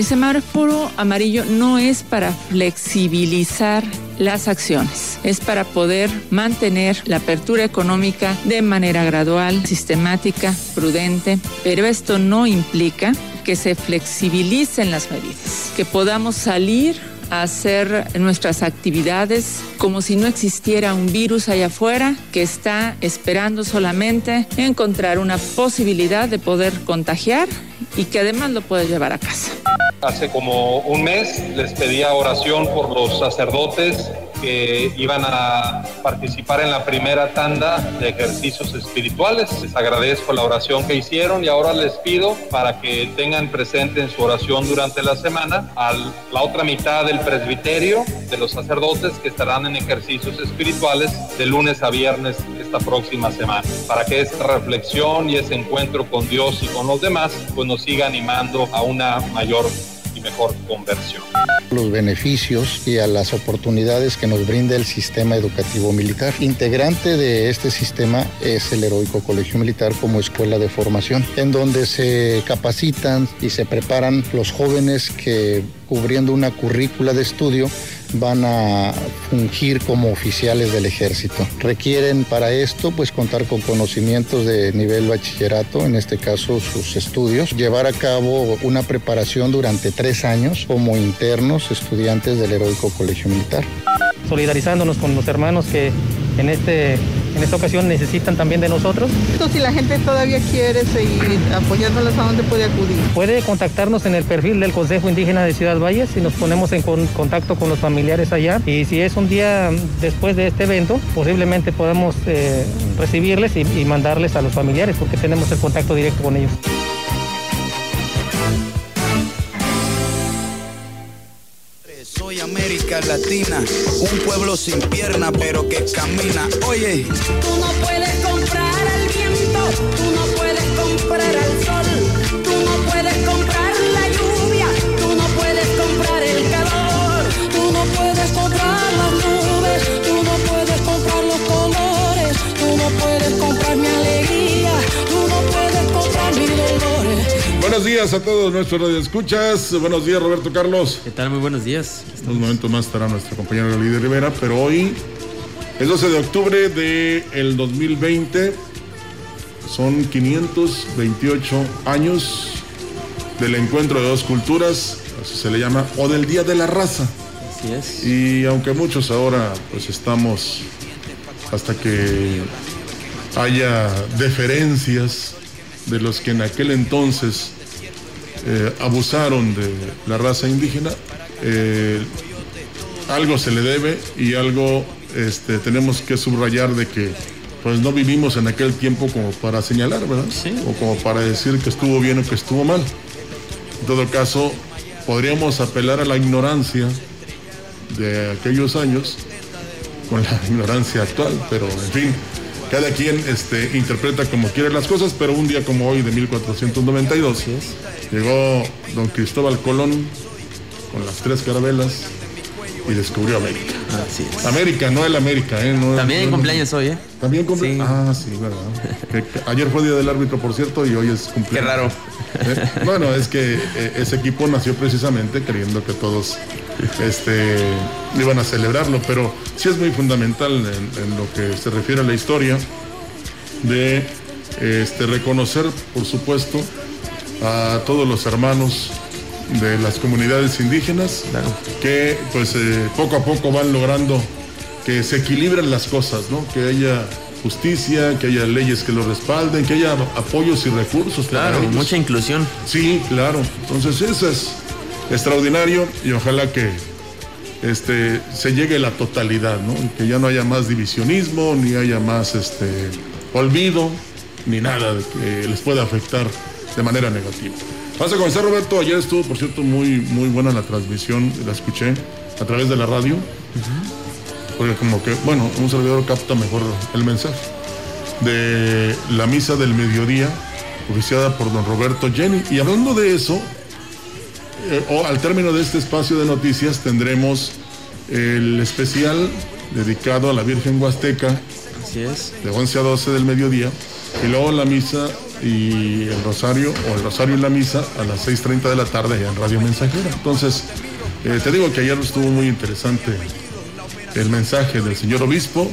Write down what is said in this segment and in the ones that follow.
El semáforo amarillo no es para flexibilizar las acciones, es para poder mantener la apertura económica de manera gradual, sistemática, prudente, pero esto no implica que se flexibilicen las medidas, que podamos salir a hacer nuestras actividades como si no existiera un virus allá afuera que está esperando solamente encontrar una posibilidad de poder contagiar y que además lo puede llevar a casa. Hace como un mes les pedía oración por los sacerdotes que iban a participar en la primera tanda de ejercicios espirituales. Les agradezco la oración que hicieron y ahora les pido para que tengan presente en su oración durante la semana a la otra mitad del presbiterio de los sacerdotes que estarán en ejercicios espirituales de lunes a viernes esta próxima semana, para que esta reflexión y ese encuentro con Dios y con los demás pues nos siga animando a una mayor y mejor conversión. Los beneficios y a las oportunidades que nos brinda el sistema educativo militar. Integrante de este sistema es el Heroico Colegio Militar como escuela de formación, en donde se capacitan y se preparan los jóvenes que cubriendo una currícula de estudio van a fungir como oficiales del ejército. Requieren para esto pues contar con conocimientos de nivel bachillerato, en este caso sus estudios, llevar a cabo una preparación durante tres años como internos estudiantes del Heroico Colegio Militar. Solidarizándonos con los hermanos que en, este, en esta ocasión necesitan también de nosotros. Si la gente todavía quiere seguir apoyándolas, ¿a dónde puede acudir? Puede contactarnos en el perfil del Consejo Indígena de Ciudad Valles y nos ponemos en contacto con los familiares allá. Y si es un día después de este evento, posiblemente podamos eh, recibirles y, y mandarles a los familiares porque tenemos el contacto directo con ellos. América Latina, un pueblo sin pierna pero que camina. Oye, tú no puedes comprar al viento, tú no puedes comprar al sol, Buenos días a todos nuestros radioescuchas. Buenos días, Roberto Carlos. ¿Qué tal? Muy buenos días. En un momento más estará nuestro compañero Lidia Rivera, pero hoy es 12 de octubre del el 2020. Son 528 años del encuentro de dos culturas, así se le llama, o del Día de la Raza. Así es. Y aunque muchos ahora pues estamos hasta que haya deferencias de los que en aquel entonces eh, abusaron de la raza indígena, eh, algo se le debe y algo este, tenemos que subrayar de que pues no vivimos en aquel tiempo como para señalar, ¿verdad? Sí. O como para decir que estuvo bien o que estuvo mal. En todo caso, podríamos apelar a la ignorancia de aquellos años con la ignorancia actual, pero en fin, cada quien este, interpreta como quiere las cosas, pero un día como hoy de 1492 llegó don Cristóbal Colón con las tres carabelas y descubrió América. Así es. América, no el América, ¿eh? No- También no- cumpleaños hoy, ¿eh? También cumpleaños. Sí. Ah, sí, verdad. Ayer fue día del árbitro, por cierto, y hoy es Qué cumpleaños. raro. Eh, Bueno, es que eh, ese equipo nació precisamente creyendo que todos este, iban a celebrarlo, pero sí es muy fundamental en, en lo que se refiere a la historia de este, reconocer, por supuesto, a todos los hermanos de las comunidades indígenas que pues eh, poco a poco van logrando que se equilibren las cosas, ¿no? Que haya justicia, que haya leyes que lo respalden, que haya apoyos y recursos. para Claro, ellos. mucha inclusión. Sí, claro. Entonces eso es extraordinario y ojalá que este, se llegue a la totalidad, ¿no? Que ya no haya más divisionismo, ni haya más este, olvido, ni nada que les pueda afectar de manera negativa. Vamos a comenzar, Roberto. Ayer estuvo, por cierto, muy, muy buena la transmisión, la escuché a través de la radio. Porque como que, bueno, un servidor capta mejor el mensaje. De la misa del mediodía, oficiada por don Roberto Jenny. Y hablando de eso, eh, o al término de este espacio de noticias tendremos el especial dedicado a la Virgen Huasteca Así es. de 11 a 12 del mediodía y luego la misa y el rosario o el rosario y la misa a las 6.30 de la tarde en Radio Mensajera. Entonces, eh, te digo que ayer estuvo muy interesante el mensaje del señor obispo,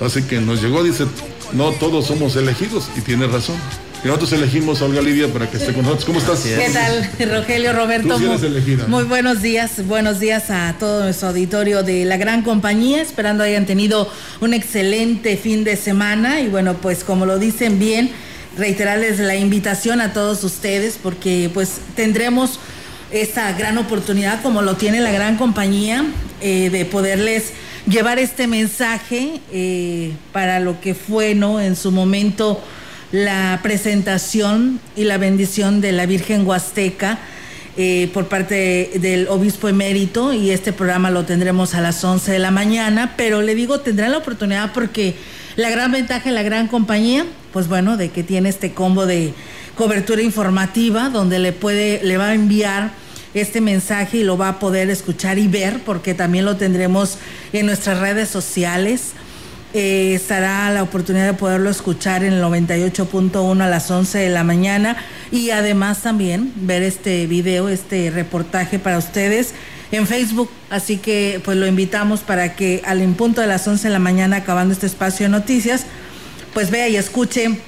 así que nos llegó, dice, no todos somos elegidos y tiene razón. Y nosotros elegimos a Olga Lidia para que esté con nosotros. ¿Cómo estás? ¿Qué tal, Rogelio Roberto? Tú sí eres Muy- elegida. Muy buenos días, buenos días a todo nuestro auditorio de la gran compañía, esperando hayan tenido un excelente fin de semana y bueno, pues como lo dicen bien, reiterarles la invitación a todos ustedes porque pues tendremos esta gran oportunidad como lo tiene la gran compañía eh, de poderles llevar este mensaje eh, para lo que fue no en su momento la presentación y la bendición de la Virgen Huasteca eh, por parte del obispo emérito y este programa lo tendremos a las 11 de la mañana, pero le digo, tendrán la oportunidad porque la gran ventaja de la gran compañía, pues bueno, de que tiene este combo de cobertura informativa donde le puede, le va a enviar este mensaje y lo va a poder escuchar y ver porque también lo tendremos en nuestras redes sociales. Eh, estará la oportunidad de poderlo escuchar en el 98.1 a las 11 de la mañana y además también ver este video, este reportaje para ustedes en Facebook. Así que pues lo invitamos para que al en punto de las 11 de la mañana, acabando este espacio de noticias, pues vea y escuche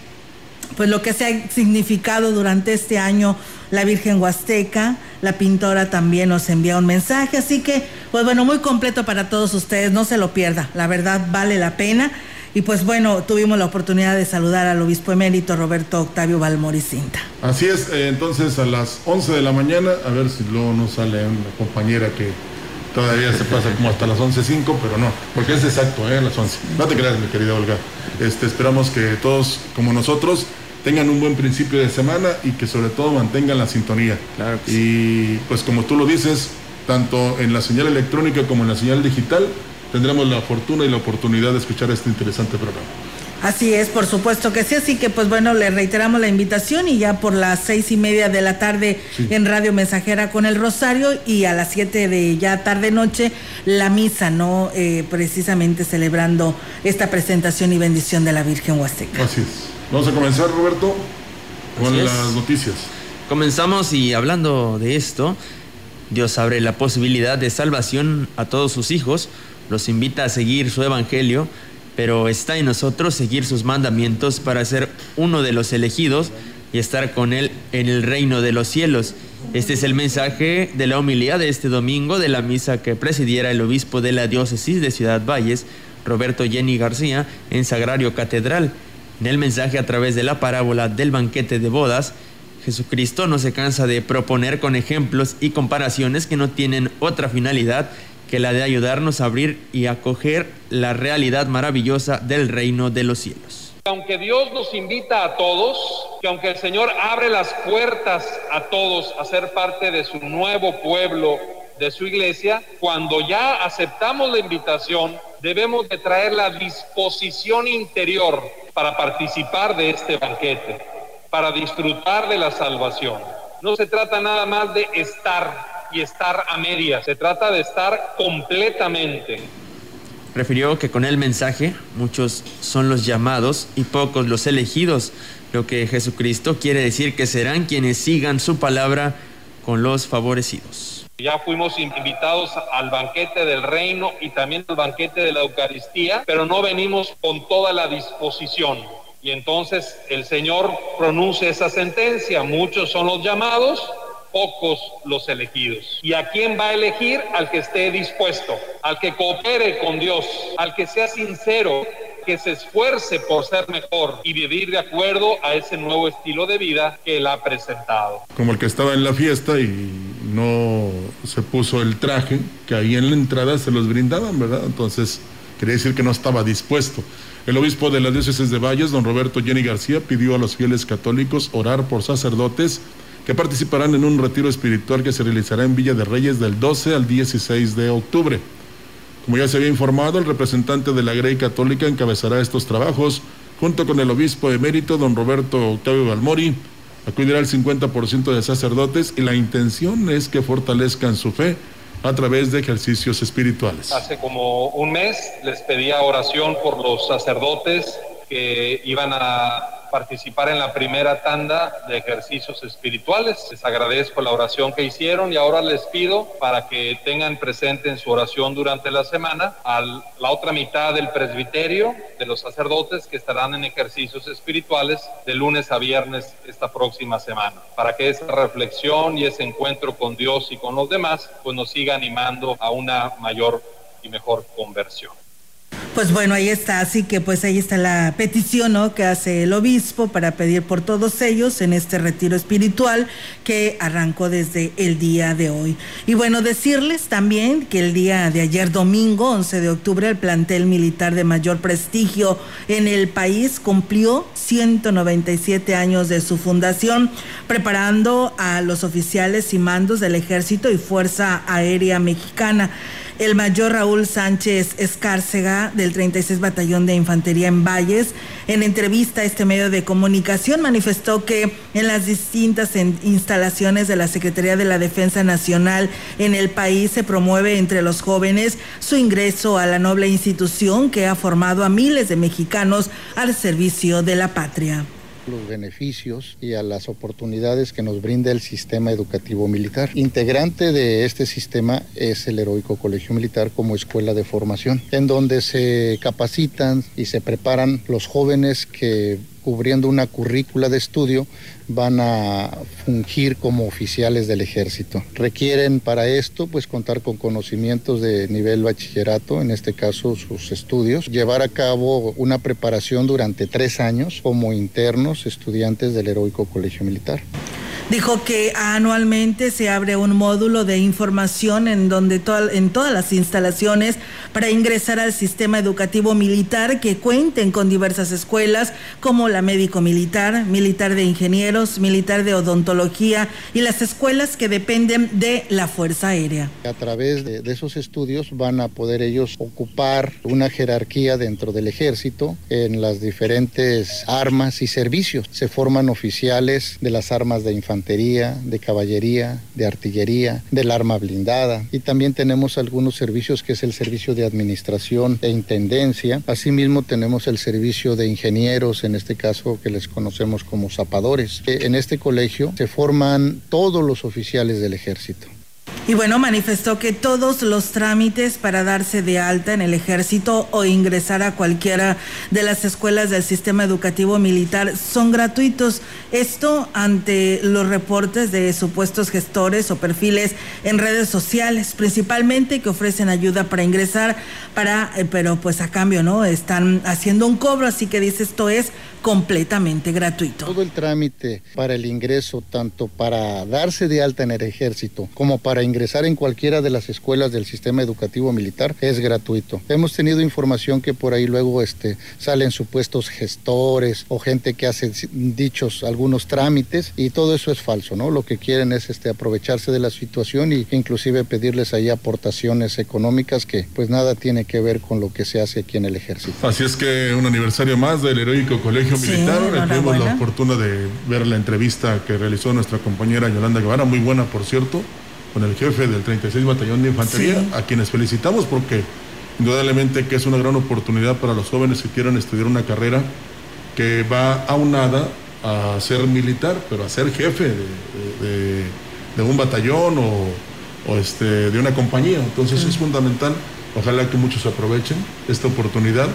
pues lo que se ha significado durante este año la Virgen Huasteca, la pintora también nos envía un mensaje, así que pues bueno, muy completo para todos ustedes, no se lo pierda, la verdad vale la pena. Y pues bueno, tuvimos la oportunidad de saludar al obispo emérito Roberto Octavio Balmoricinta. Así es, eh, entonces a las 11 de la mañana, a ver si luego nos sale una compañera que todavía se pasa como hasta las 11.05, pero no, porque es exacto, eh, a las 11. No te creas, mi querida Olga. Este, esperamos que todos, como nosotros, tengan un buen principio de semana y que sobre todo mantengan la sintonía. Claro que Y pues como tú lo dices, tanto en la señal electrónica como en la señal digital, tendremos la fortuna y la oportunidad de escuchar este interesante programa. Así es, por supuesto que sí, así que pues bueno, le reiteramos la invitación y ya por las seis y media de la tarde Sí. en Radio Mensajera con el Rosario y a las siete de ya tarde noche la misa, ¿no? Eh, precisamente celebrando esta presentación y bendición de la Virgen Huasteca. Así es. Vamos a comenzar, Roberto, con Así es. las noticias. Comenzamos y hablando de esto, Dios abre la posibilidad de salvación a todos sus hijos, los invita a seguir su evangelio, pero está en nosotros seguir sus mandamientos para ser uno de los elegidos y estar con Él en el reino de los cielos. Este es el mensaje de la homilía de este domingo de la misa que presidiera el obispo de la diócesis de Ciudad Valles, Roberto Jenny García, en Sagrario Catedral. En el mensaje a través de la parábola del banquete de bodas, Jesucristo no se cansa de proponer con ejemplos y comparaciones que no tienen otra finalidad que la de ayudarnos a abrir y acoger la realidad maravillosa del reino de los cielos. Aunque Dios nos invita a todos, que aunque el Señor abre las puertas a todos a ser parte de su nuevo pueblo, de su iglesia, cuando ya aceptamos la invitación, debemos de traer la disposición interior para participar de este banquete, para disfrutar de la salvación. No se trata nada más de estar y estar a medias, se trata de estar completamente. Refirió que con el mensaje muchos son los llamados y pocos los elegidos, lo que Jesucristo quiere decir que serán quienes sigan su palabra con los favorecidos. Ya fuimos invitados al banquete del reino y también al banquete de la Eucaristía, pero no venimos con toda la disposición. Y entonces el Señor pronuncia esa sentencia. Muchos son los llamados, pocos los elegidos. ¿Y a quién va a elegir? Al que esté dispuesto, al que coopere con Dios, al que sea sincero, que se esfuerce por ser mejor y vivir de acuerdo a ese nuevo estilo de vida que él ha presentado. Como el que estaba en la fiesta y no se puso el traje, que ahí en la entrada se los brindaban, ¿verdad? Entonces, quería decir que no estaba dispuesto. El obispo de la diócesis de Valles, don Roberto Jenny García, pidió a los fieles católicos orar por sacerdotes que participarán en un retiro espiritual que se realizará en Villa de Reyes del 12 al 16 de octubre. Como ya se había informado, el representante de la Grey Católica encabezará estos trabajos junto con el obispo emérito, don Roberto Octavio Balmori. Acudirá el 50% de sacerdotes y la intención es que fortalezcan su fe a través de ejercicios espirituales. Hace como un mes les pedía oración por los sacerdotes que iban a participar en la primera tanda de ejercicios espirituales. Les agradezco la oración que hicieron y ahora les pido para que tengan presente en su oración durante la semana a la otra mitad del presbiterio de los sacerdotes que estarán en ejercicios espirituales de lunes a viernes esta próxima semana, para que esa reflexión y ese encuentro con Dios y con los demás pues nos siga animando a una mayor y mejor conversión. Pues bueno, ahí está, así que pues ahí está la petición ¿no? que hace el obispo para pedir por todos ellos en este retiro espiritual que arrancó desde el día de hoy. Y bueno, decirles también que el día de ayer domingo, 11 de octubre, el plantel militar de mayor prestigio en el país cumplió 197 años de su fundación, preparando a los oficiales y mandos del ejército y Fuerza Aérea Mexicana. El mayor Raúl Sánchez Escárcega del 36 Batallón de Infantería en Valles, en entrevista a este medio de comunicación, manifestó que en las distintas instalaciones de la Secretaría de la Defensa Nacional en el país se promueve entre los jóvenes su ingreso a la noble institución que ha formado a miles de mexicanos al servicio de la patria los beneficios y a las oportunidades que nos brinda el sistema educativo militar. Integrante de este sistema es el Heroico Colegio Militar como escuela de formación, en donde se capacitan y se preparan los jóvenes que cubriendo una currícula de estudio, van a fungir como oficiales del ejército. Requieren para esto pues contar con conocimientos de nivel bachillerato, en este caso sus estudios, llevar a cabo una preparación durante tres años como internos estudiantes del Heroico Colegio Militar. Dijo que anualmente se abre un módulo de información en donde en todas las instalaciones para ingresar al sistema educativo militar que cuenten con diversas escuelas como la médico militar, militar de ingenieros, militar de odontología y las escuelas que dependen de la Fuerza Aérea. A través de, de esos estudios van a poder ellos ocupar una jerarquía dentro del ejército en las diferentes armas y servicios. Se forman oficiales de las armas de infantería de caballería, de artillería, del arma blindada y también tenemos algunos servicios que es el servicio de administración e intendencia. Asimismo tenemos el servicio de ingenieros, en este caso que les conocemos como zapadores. En este colegio se forman todos los oficiales del ejército. Y bueno, manifestó que todos los trámites para darse de alta en el ejército o ingresar a cualquiera de las escuelas del sistema educativo militar son gratuitos. Esto ante los reportes de supuestos gestores o perfiles en redes sociales, principalmente que ofrecen ayuda para ingresar, para, eh, pero pues a cambio, ¿no? Están haciendo un cobro, así que dice esto es completamente gratuito. Todo el trámite para el ingreso, tanto para darse de alta en el ejército como para ingresar en cualquiera de las escuelas del sistema educativo militar, es gratuito. Hemos tenido información que por ahí luego este, salen supuestos gestores o gente que hace dichos algunos trámites y todo eso es falso, ¿no? Lo que quieren es este, aprovecharse de la situación e inclusive pedirles ahí aportaciones económicas que pues nada tiene que ver con lo que se hace aquí en el ejército. Así es que un aniversario más del heroico colegio militar. tuvimos la fortuna de ver la entrevista que realizó nuestra compañera Yolanda Guevara, muy buena por cierto, con el jefe del 36 Batallón de Infantería, a quienes felicitamos porque indudablemente que es una gran oportunidad para los jóvenes que quieran estudiar una carrera que va aunada a ser militar, pero a ser jefe de, un batallón o, este, de una compañía. Entonces es fundamental, ojalá que muchos aprovechen esta oportunidad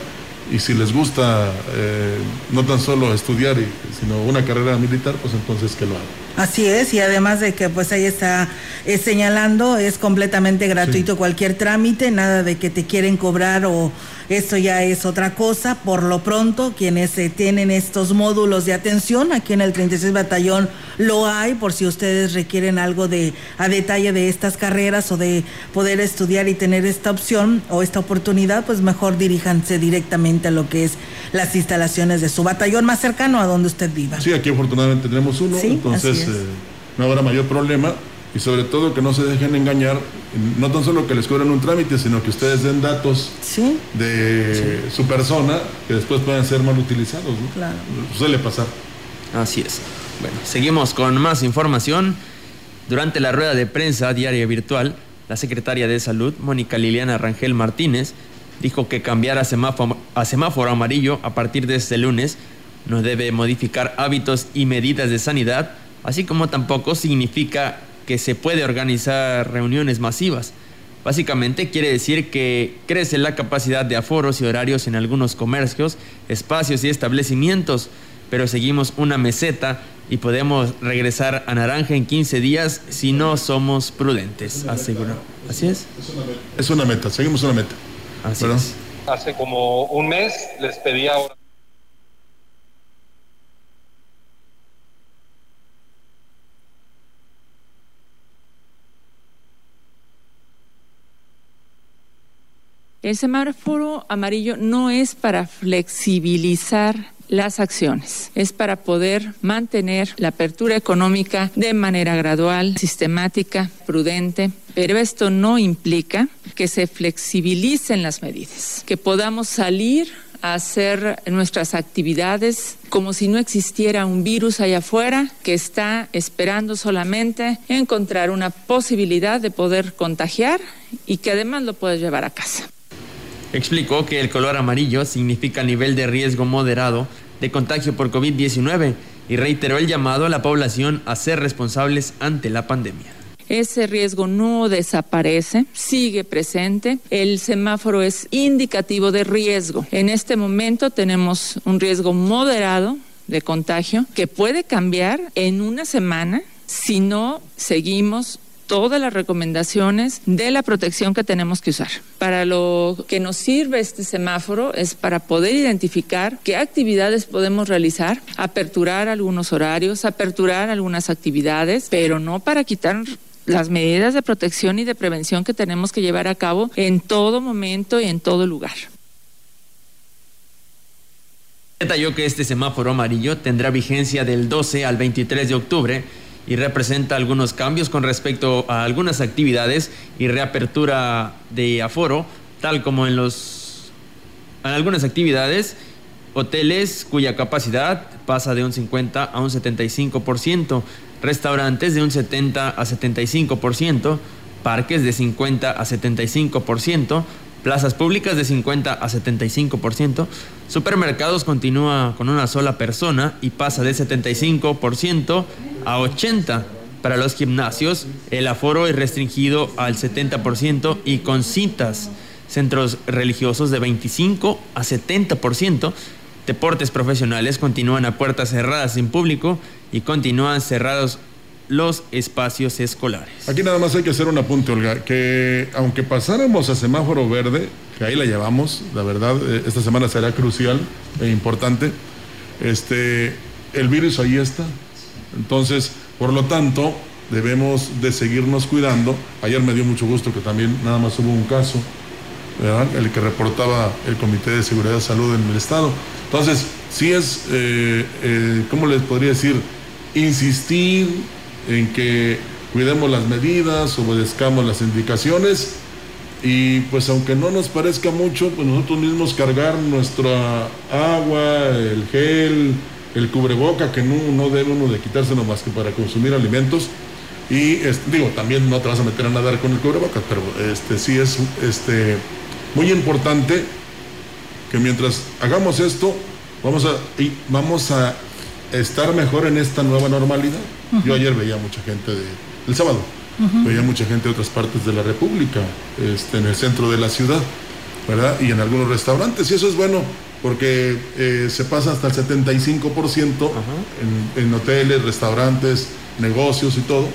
y si les gusta eh, no tan solo estudiar, sino una carrera militar, pues entonces que lo hagan. Así es, y además de que pues ahí está eh, señalando, es completamente gratuito cualquier trámite, nada de que te quieren cobrar o esto ya es otra cosa. Por lo pronto, quienes eh, tienen estos módulos de atención, aquí en el 36 Batallón lo hay, por si ustedes requieren algo de a detalle de estas carreras o de poder estudiar y tener esta opción o esta oportunidad, pues mejor diríjanse directamente a lo que es las instalaciones de su batallón más cercano a donde usted viva. Sí, aquí afortunadamente tenemos uno, entonces eh, no habrá mayor problema y sobre todo que no se dejen engañar, no tan solo que les cobren un trámite, sino que ustedes den datos de su persona que después pueden ser mal utilizados. ¿no? Claro. Suele pasar. Así es. Bueno, seguimos con más información. Durante la rueda de prensa diaria virtual, la secretaria de Salud, Mónica Liliana Rangel Martínez, dijo que cambiar a semáforo, a semáforo amarillo a partir de este lunes no debe modificar hábitos y medidas de sanidad, así como tampoco significa que se puede organizar reuniones masivas. Básicamente quiere decir que crece la capacidad de aforos y horarios en algunos comercios, espacios y establecimientos, pero seguimos una meseta y podemos regresar a naranja en 15 días si no somos prudentes, aseguró. ¿Así es? Es una meta, seguimos una meta. Así ¿Verdad? es. Hace como un mes les pedí ahora. El semáforo amarillo no es para flexibilizar las acciones, es para poder mantener la apertura económica de manera gradual, sistemática, prudente, pero esto no implica que se flexibilicen las medidas, que podamos salir a hacer nuestras actividades como si no existiera un virus allá afuera que está esperando solamente encontrar una posibilidad de poder contagiar y que además lo puedes llevar a casa. Explicó que el color amarillo significa nivel de riesgo moderado de contagio por COVID-19 y reiteró el llamado a la población a ser responsables ante la pandemia. Ese riesgo no desaparece, sigue presente. El semáforo es indicativo de riesgo. En este momento tenemos un riesgo moderado de contagio que puede cambiar en una semana si no seguimos todas las recomendaciones de la protección que tenemos que usar. Para lo que nos sirve este semáforo es para poder identificar qué actividades podemos realizar, aperturar algunos horarios, aperturar algunas actividades, pero no para quitar las medidas de protección y de prevención que tenemos que llevar a cabo en todo momento y en todo lugar. Detalló que este semáforo amarillo tendrá vigencia del 12 al 23 de octubre y representa algunos cambios con respecto a algunas actividades y reapertura de aforo, tal como en los en algunas actividades, hoteles cuya capacidad pasa de un 50 a un 75%, restaurantes de un 70 a 75%, parques de 50 a 75%, plazas públicas de 50 a 75%, supermercados continúa con una sola persona y pasa de 75% a 80%. Para los gimnasios, el aforo es restringido al 70% y con citas. Centros religiosos de 25 a 70%. Deportes profesionales continúan a puertas cerradas sin público y continúan cerrados los espacios escolares. Aquí nada más hay que hacer un apunte, Olga, que aunque pasáramos a semáforo verde, que ahí la llevamos, la verdad, eh, esta semana será crucial e importante, este, el virus ahí está. Entonces, por lo tanto, debemos de seguirnos cuidando. Ayer me dio mucho gusto que también nada más hubo un caso, ¿verdad? el que reportaba el Comité de Seguridad de Salud en el Estado. Entonces, sí es, eh, eh, ¿cómo les podría decir? Insistir en que cuidemos las medidas, obedezcamos las indicaciones y pues aunque no nos parezca mucho, pues nosotros mismos cargar nuestra agua, el gel, el cubreboca, que no, no debe uno de quitárselo más que para consumir alimentos. Y este, digo, también no te vas a meter a nadar con el cubreboca, pero este sí es este, muy importante que mientras hagamos esto, vamos a, y vamos a estar mejor en esta nueva normalidad. Yo ayer veía mucha gente de, el sábado, veía mucha gente de otras partes de la República, este, en el centro de la ciudad. ¿verdad? Y en algunos restaurantes. Y eso es bueno porque eh, se pasa hasta el 75% en, en hoteles, restaurantes, negocios y todo.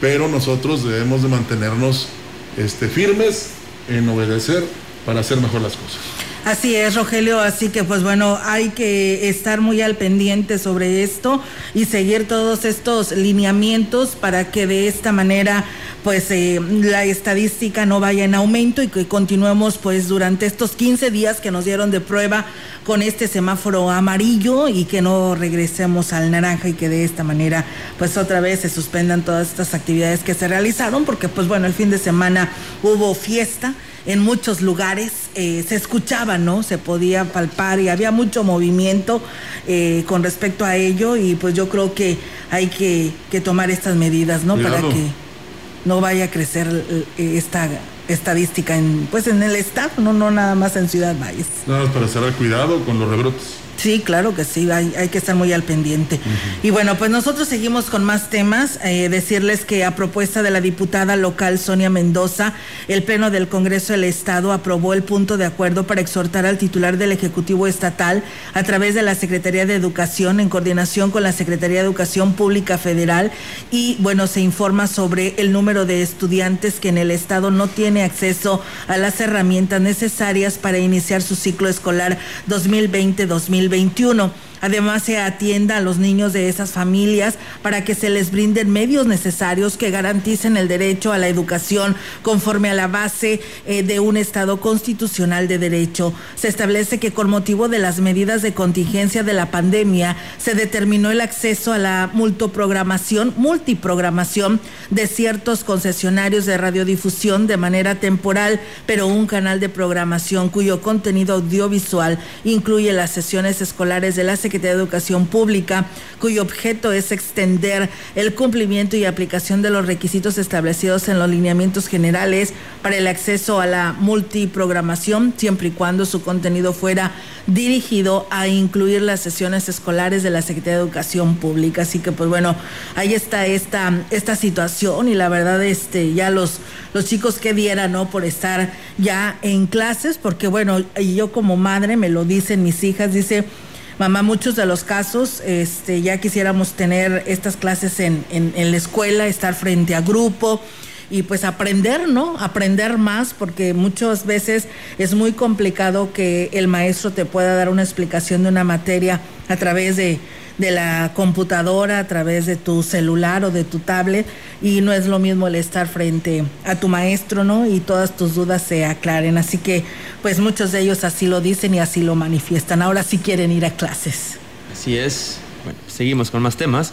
Pero nosotros debemos de mantenernos este, firmes en obedecer para hacer mejor las cosas. Así es, Rogelio, así que pues bueno, hay que estar muy al pendiente sobre esto y seguir todos estos lineamientos para que de esta manera pues eh, la estadística no vaya en aumento y que continuemos pues durante estos 15 días que nos dieron de prueba con este semáforo amarillo y que no regresemos al naranja y que de esta manera pues otra vez se suspendan todas estas actividades que se realizaron porque pues bueno, el fin de semana hubo fiesta en muchos lugares eh, se escuchaba, ¿no? Se podía palpar y había mucho movimiento eh, con respecto a ello y pues yo creo que hay que, que tomar estas medidas, ¿no? Para que no vaya a crecer eh, esta estadística en pues en el estado, no, no nada más en Ciudad Valles. Nada más para cerrar cuidado con los rebrotes. Sí, claro que sí, hay, hay que estar muy al pendiente. Y bueno, pues nosotros seguimos con más temas. Eh, decirles que a propuesta de la diputada local Sonia Mendoza, el Pleno del Congreso del Estado aprobó el punto de acuerdo para exhortar al titular del Ejecutivo Estatal a través de la Secretaría de Educación en coordinación con la Secretaría de Educación Pública Federal y bueno, se informa sobre el número de estudiantes que en el Estado no tiene acceso a las herramientas necesarias para iniciar su ciclo escolar 2020-2021. 2021 Además, se atienda a los niños de esas familias para que se les brinden medios necesarios que garanticen el derecho a la educación conforme a la base eh, de un Estado constitucional de derecho. Se establece que con motivo de las medidas de contingencia de la pandemia se determinó el acceso a la multiprogramación, de ciertos concesionarios de radiodifusión de manera temporal, pero un canal de programación cuyo contenido audiovisual incluye las sesiones escolares de la Secretaría de Educación Pública, cuyo objeto es extender el cumplimiento y aplicación de los requisitos establecidos en los lineamientos generales para el acceso a la multiprogramación, siempre y cuando su contenido fuera dirigido a incluir las sesiones escolares de la Secretaría de Educación Pública. Así que, pues bueno, ahí está esta, esta situación y la verdad, este, ya los, los chicos que dieran, ¿no? Por estar ya en clases, porque bueno, yo como madre me lo dicen mis hijas, dice, Mamá, muchos de los casos este, ya quisiéramos tener estas clases en, en, en la escuela, estar frente a grupo y pues aprender, ¿no? Aprender más porque muchas veces es muy complicado que el maestro te pueda dar una explicación de una materia a través de, de la computadora, a través de tu celular o de tu tablet y no es lo mismo el estar frente a tu maestro, ¿no? Y todas tus dudas se aclaren. Así que pues muchos de ellos así lo dicen y así lo manifiestan. Ahora sí quieren ir a clases. Así es. Bueno, seguimos con más temas.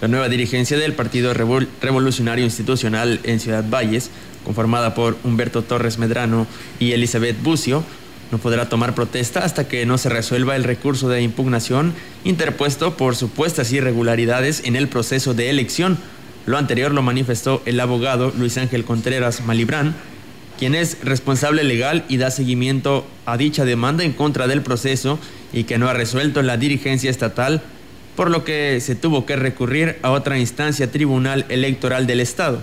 La nueva dirigencia del Partido Revol- Revolucionario Institucional en Ciudad Valles, conformada por Humberto Torres Medrano y Elizabeth Bucio, no podrá tomar protesta hasta que no se resuelva el recurso de impugnación interpuesto por supuestas irregularidades en el proceso de elección. Lo anterior lo manifestó el abogado Luis Ángel Contreras Malibrán, quien es responsable legal y da seguimiento a dicha demanda en contra del proceso y que no ha resuelto la dirigencia estatal, por lo que se tuvo que recurrir a otra instancia tribunal electoral del Estado.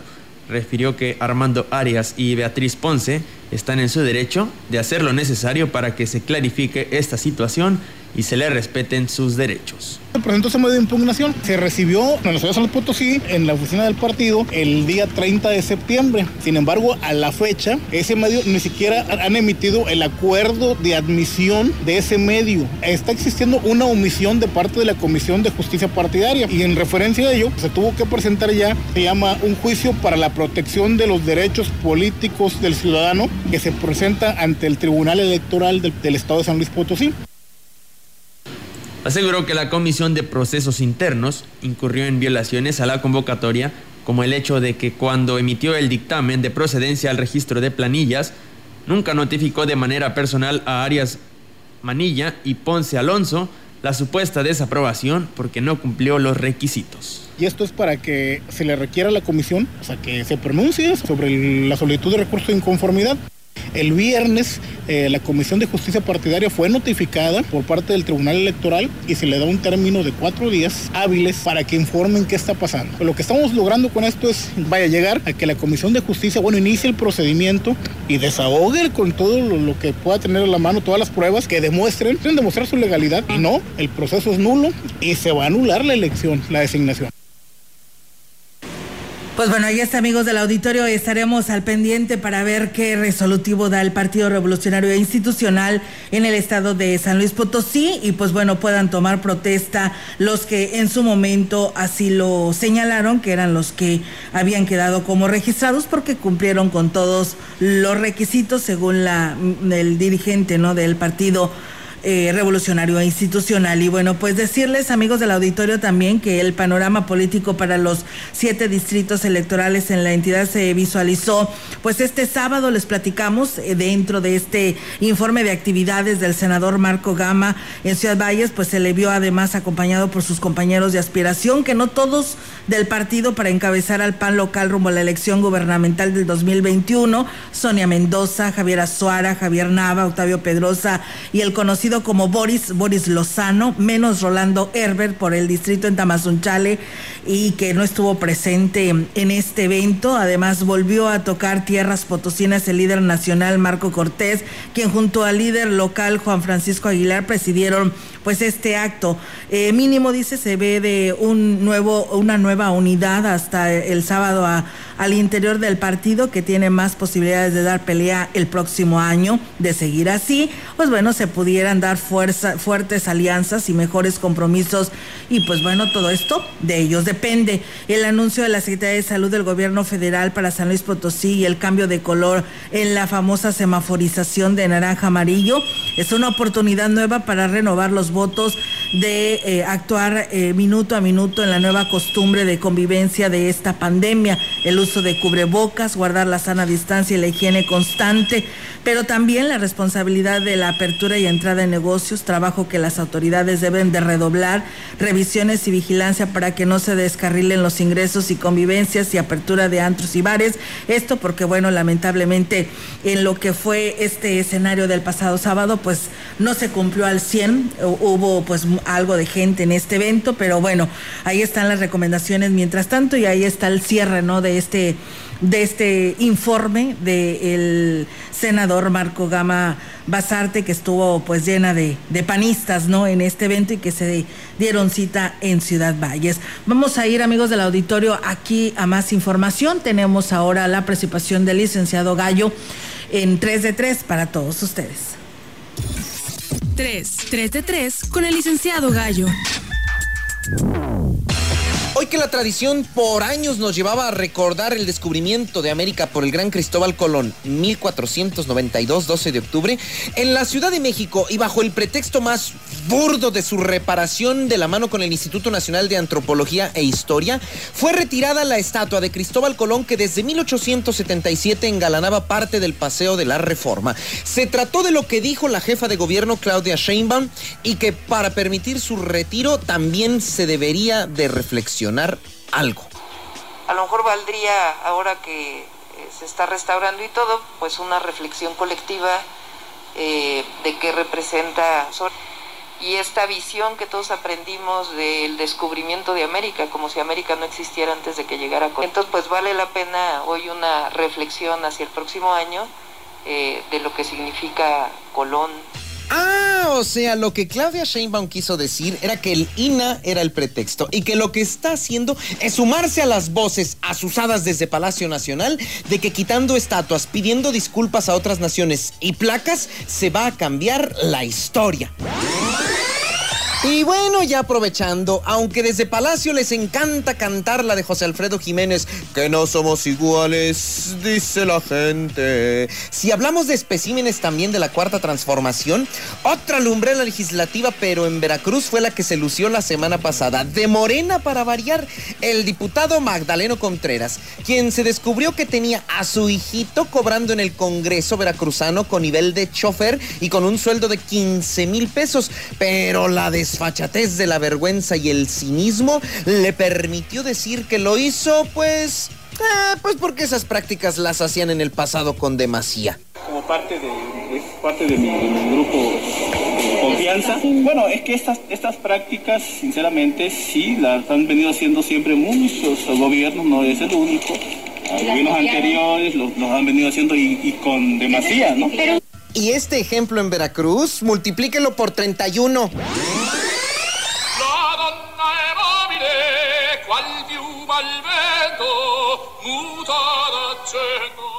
Refirió que Armando Arias y Beatriz Ponce están en su derecho de hacer lo necesario para que se clarifique esta situación y se le respeten sus derechos. Se presentó ese medio de impugnación. Se recibió en la ciudad de San Potosí, en la oficina del partido, el día 30 de septiembre. Sin embargo, a la fecha, ese medio ni siquiera han emitido el acuerdo de admisión de ese medio. Está existiendo una omisión de parte de la Comisión de Justicia Partidaria. Y en referencia a ello, se tuvo que presentar ya, se llama un juicio para la protección de los derechos políticos del ciudadano, que se presenta ante el Tribunal Electoral del Estado de San Luis Potosí. Aseguró que la Comisión de Procesos Internos incurrió en violaciones a la convocatoria, como el hecho de que cuando emitió el dictamen de procedencia al registro de planillas, nunca notificó de manera personal a Arias Manilla y Ponce Alonso la supuesta desaprobación porque no cumplió los requisitos. Y esto es para que se le requiera a la comisión, o sea, que se pronuncie sobre la solicitud de recurso de inconformidad. El viernes eh, la Comisión de Justicia Partidaria fue notificada por parte del Tribunal Electoral y se le da un término de cuatro días hábiles para que informen qué está pasando. Lo que estamos logrando con esto es, vaya a llegar a que la Comisión de Justicia, bueno, inicie el procedimiento y desahogue con todo lo, que pueda tener a la mano, todas las pruebas que demuestren, deben demostrar su legalidad y no, el proceso es nulo y se va a anular la elección, la designación. Pues bueno, ahí está, amigos del auditorio. Estaremos al pendiente para ver qué resolutivo da el Partido Revolucionario Institucional en el estado de San Luis Potosí y pues bueno, puedan tomar protesta los que en su momento así lo señalaron, que eran los que habían quedado como registrados porque cumplieron con todos los requisitos según la, el dirigente ¿no? del Partido eh, revolucionario institucional. Y bueno, pues decirles, amigos del auditorio, también que el panorama político para los siete distritos electorales en la entidad se visualizó. Pues este sábado les platicamos eh, dentro de este informe de actividades del senador Marco Gama en Ciudad Valles, pues se le vio además acompañado por sus compañeros de aspiración, que no todos del partido para encabezar al PAN local rumbo a la elección gubernamental del 2021, Sonia Mendoza, Javier Azuara, Javier Nava, Octavio Pedrosa y el conocido como Boris, Boris Lozano, menos Rolando Herbert por el distrito en Tamazunchale y que no estuvo presente en este evento. Además, volvió a tocar tierras potosinas el líder nacional Marco Cortés, quien junto al líder local Juan Francisco Aguilar presidieron pues este acto. Eh, mínimo dice se ve de un nuevo, una nueva unidad hasta el sábado al interior del partido que tiene más posibilidades de dar pelea el próximo año, de seguir así, pues bueno, se pudieran dar fuerza, fuertes alianzas y mejores compromisos y pues bueno, todo esto de ellos depende. El anuncio de la Secretaría de Salud del Gobierno Federal para San Luis Potosí y el cambio de color en la famosa semaforización de naranja amarillo es una oportunidad nueva para renovar los votos de eh, actuar eh, minuto a minuto en la nueva costumbre de convivencia de esta pandemia, el uso de cubrebocas, guardar la sana distancia y la higiene constante, pero también la responsabilidad de la apertura y entrada en negocios, trabajo que las autoridades deben de redoblar, revisiones y vigilancia para que no se descarrilen los ingresos y convivencias y apertura de antros y bares. Esto porque, bueno, lamentablemente en lo que fue este escenario del pasado sábado, pues no se cumplió al 100, hubo pues algo de gente en este evento, pero bueno, ahí están las recomendaciones mientras tanto y ahí está el cierre, ¿no? De este de este informe del senador Marco Gama Basarte, que estuvo pues llena de, de, panistas, ¿no? En este evento y que se dieron cita en Ciudad Valles. Vamos a ir, amigos del auditorio, aquí a más información. Tenemos ahora la participación del licenciado Gallo en 3 de 3 para todos ustedes. 3, 3 de 3 con el licenciado Gallo. Hoy que la tradición por años nos llevaba a recordar el descubrimiento de América por el gran Cristóbal Colón, 1492, 12 de octubre, en la Ciudad de México y bajo el pretexto más burdo de su reparación de la mano con el Instituto Nacional de Antropología e Historia, fue retirada la estatua de Cristóbal Colón que desde 1877 engalanaba parte del Paseo de la Reforma. Se trató de lo que dijo la jefa de gobierno Claudia Sheinbaum y que para permitir su retiro también se debería de algo. A lo mejor valdría, ahora que eh, se está restaurando y todo, pues una reflexión colectiva eh, de qué representa y esta visión que todos aprendimos del descubrimiento de América, como si América no existiera antes de que llegara. Entonces, pues vale la pena hoy una reflexión hacia el próximo año eh, de lo que significa Colón, Ah, o sea, lo que Claudia Sheinbaum quiso decir era que el INA era el pretexto y que lo que está haciendo es sumarse a las voces asusadas desde Palacio Nacional de que quitando estatuas, pidiendo disculpas a otras naciones y placas, se va a cambiar la historia. Y bueno, ya aprovechando, aunque desde Palacio les encanta cantar la de José Alfredo Jiménez, que no somos iguales, dice la gente. Si hablamos de especímenes también de la cuarta transformación, otra lumbrera legislativa, pero en Veracruz fue la que se lució la semana pasada, de Morena para variar, el diputado Magdaleno Contreras, quien se descubrió que tenía a su hijito cobrando en el Congreso veracruzano con nivel de chofer y con un sueldo de 15 mil pesos, pero la de desfachatez de la vergüenza y el cinismo le permitió decir que lo hizo, pues, eh, pues porque esas prácticas las hacían en el pasado con demasía. Como parte de, es parte de mi, de mi grupo de confianza. Bueno, es que estas, estas prácticas, sinceramente, sí, las han venido haciendo siempre muchos gobiernos, no es el único. Los gobiernos anteriores los, los han venido haciendo y, y con demasía, ¿no? Y este ejemplo en Veracruz, multiplíquelo por 31.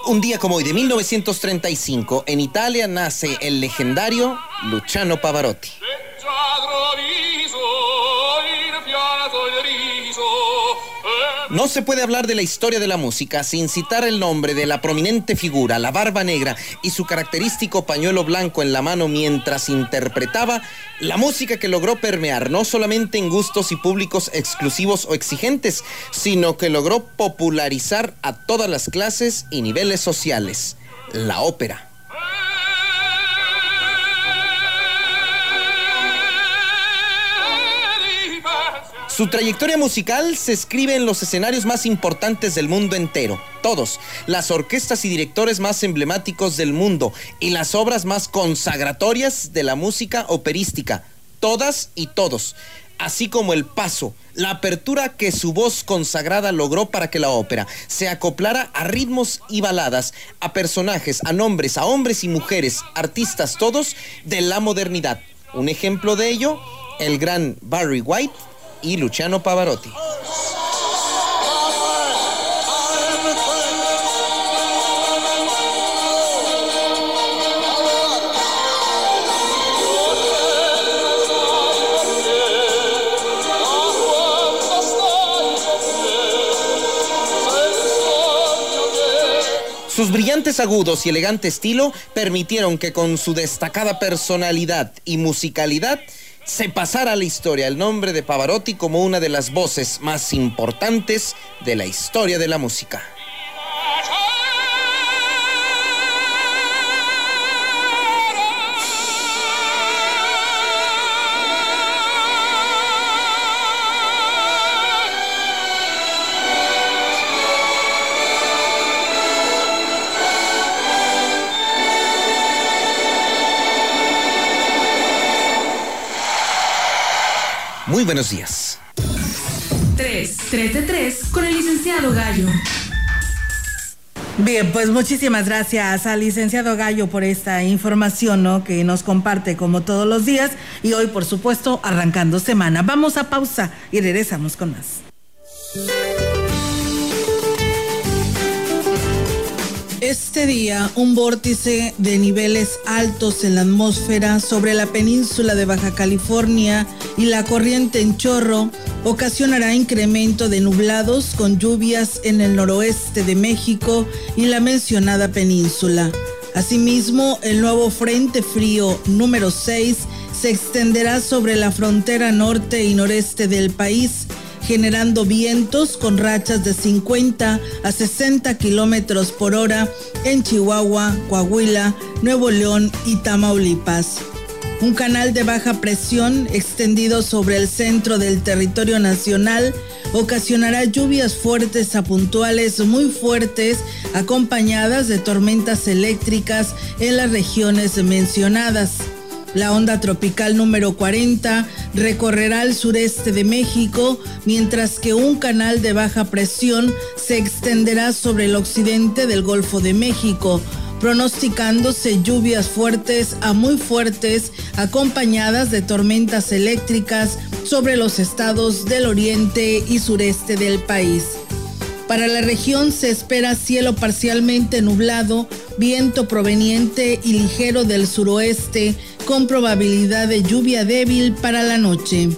Un día como hoy de 1935, en Italia nace el legendario Luciano Pavarotti. No se puede hablar de la historia de la música sin citar el nombre de la prominente figura, la barba negra y su característico pañuelo blanco en la mano mientras interpretaba la música que logró permear no solamente en gustos y públicos exclusivos o exigentes, sino que logró popularizar a todas las clases y niveles sociales, la ópera. Su trayectoria musical se escribe en los escenarios más importantes del mundo entero, todos, las orquestas y directores más emblemáticos del mundo y las obras más consagratorias de la música operística, todas y todos, así como el paso, la apertura que su voz consagrada logró para que la ópera se acoplara a ritmos y baladas, a personajes, a nombres, a hombres y mujeres, artistas todos de la modernidad. Un ejemplo de ello, el gran Barry White y Luciano Pavarotti. Sus brillantes agudos y elegante estilo permitieron que con su destacada personalidad y musicalidad se pasara a la historia el nombre de Pavarotti como una de las voces más importantes de la historia de la música. Muy buenos días. 3, 3 de 3 con el licenciado Gallo. Bien, pues muchísimas gracias al licenciado Gallo por esta información ¿no? que nos comparte como todos los días y hoy por supuesto arrancando semana. Vamos a pausa y regresamos con más. Este día, un vórtice de niveles altos en la atmósfera sobre la península de Baja California y la corriente en chorro ocasionará incremento de nublados con lluvias en el noroeste de México y la mencionada península. Asimismo, el nuevo Frente Frío número 6 se extenderá sobre la frontera norte y noreste del país generando vientos con rachas de 50 a 60 kilómetros por hora en Chihuahua, Coahuila, Nuevo León y Tamaulipas. Un canal de baja presión extendido sobre el centro del territorio nacional ocasionará lluvias fuertes a puntuales muy fuertes acompañadas de tormentas eléctricas en las regiones mencionadas. La onda tropical número 40 recorrerá el sureste de México, mientras que un canal de baja presión se extenderá sobre el occidente del Golfo de México, pronosticándose lluvias fuertes a muy fuertes acompañadas de tormentas eléctricas sobre los estados del oriente y sureste del país. Para la región se espera cielo parcialmente nublado, viento proveniente y ligero del suroeste con probabilidad de lluvia débil para la noche.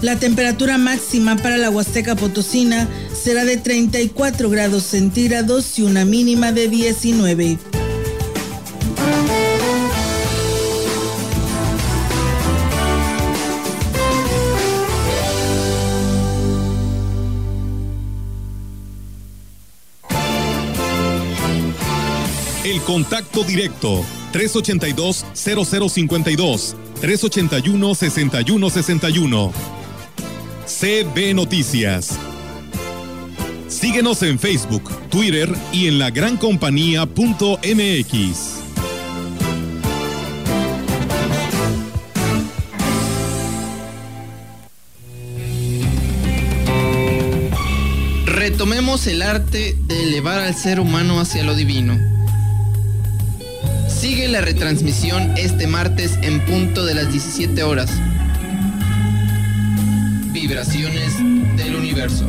La temperatura máxima para la Huasteca Potosina será de 34 grados centígrados y una mínima de 19. Contacto directo 382-0052, 381-6161. CB Noticias. Síguenos en Facebook, Twitter y en la gran compañía.mx. Retomemos el arte de elevar al ser humano hacia lo divino Sigue la retransmisión este martes en punto de las 17 horas. Vibraciones del universo.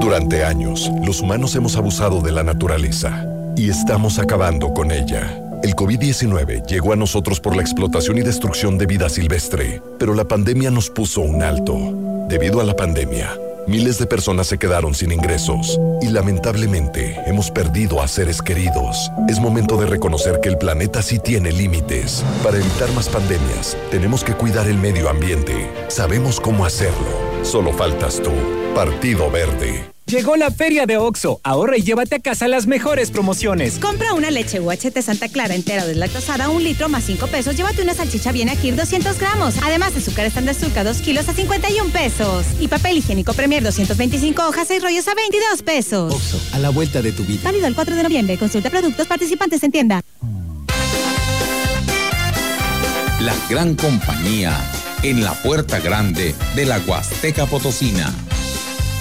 Durante años, los humanos hemos abusado de la naturaleza y estamos acabando con ella. El COVID-19 llegó a nosotros por la explotación y destrucción de vida silvestre, pero la pandemia nos puso un alto. Debido a la pandemia, miles de personas se quedaron sin ingresos y lamentablemente hemos perdido a seres queridos. Es momento de reconocer que el planeta sí tiene límites. Para evitar más pandemias, tenemos que cuidar el medio ambiente. Sabemos cómo hacerlo. Solo faltas tú. Partido Verde. Llegó la feria de OXO. Ahorra y llévate a casa las mejores promociones. Compra una leche UHT Santa Clara entera deslactosada, un litro más 5 pesos. Llévate una salchicha bien aquí 200 gramos. Además, azúcar estándar azúcar 2 kilos a 51 pesos. Y papel higiénico Premier 225 hojas, 6 rollos a 22 pesos. OXO, a la vuelta de tu vida. Válido el 4 de noviembre. Consulta productos participantes en tienda. La gran compañía en la puerta grande de la Huasteca Potosina.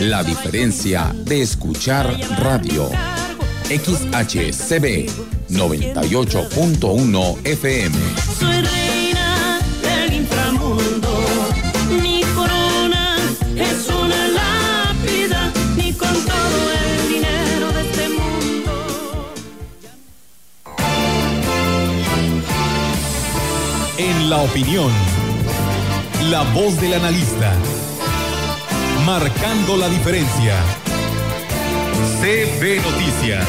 la diferencia de escuchar radio. XHCB 98.1 FM. Soy reina del inframundo. Mi corona es una lápida. Ni con todo el dinero de este mundo. En la opinión, la voz del analista, marcando la diferencia. CB Noticias.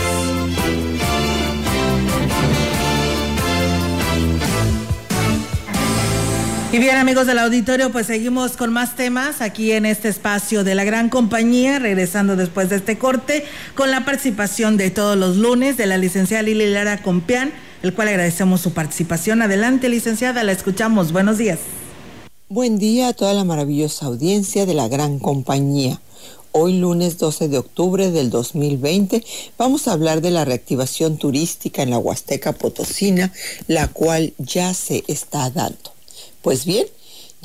Y bien amigos del auditorio, pues seguimos con más temas aquí en este espacio de la gran compañía, regresando después de este corte con la participación de todos los lunes de la licenciada Lili Lara Compián, el cual agradecemos su participación. Adelante licenciada, la escuchamos. Buenos días. Buen día a toda la maravillosa audiencia de la gran compañía. Hoy lunes 12 de octubre del 2020 vamos a hablar de la reactivación turística en la Huasteca Potosina, la cual ya se está dando. Pues bien,